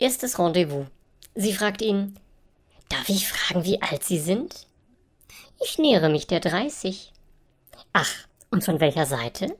Erstes Rendezvous. Sie fragt ihn, darf ich fragen, wie alt Sie sind? Ich nähere mich der dreißig. Ach, und von welcher Seite?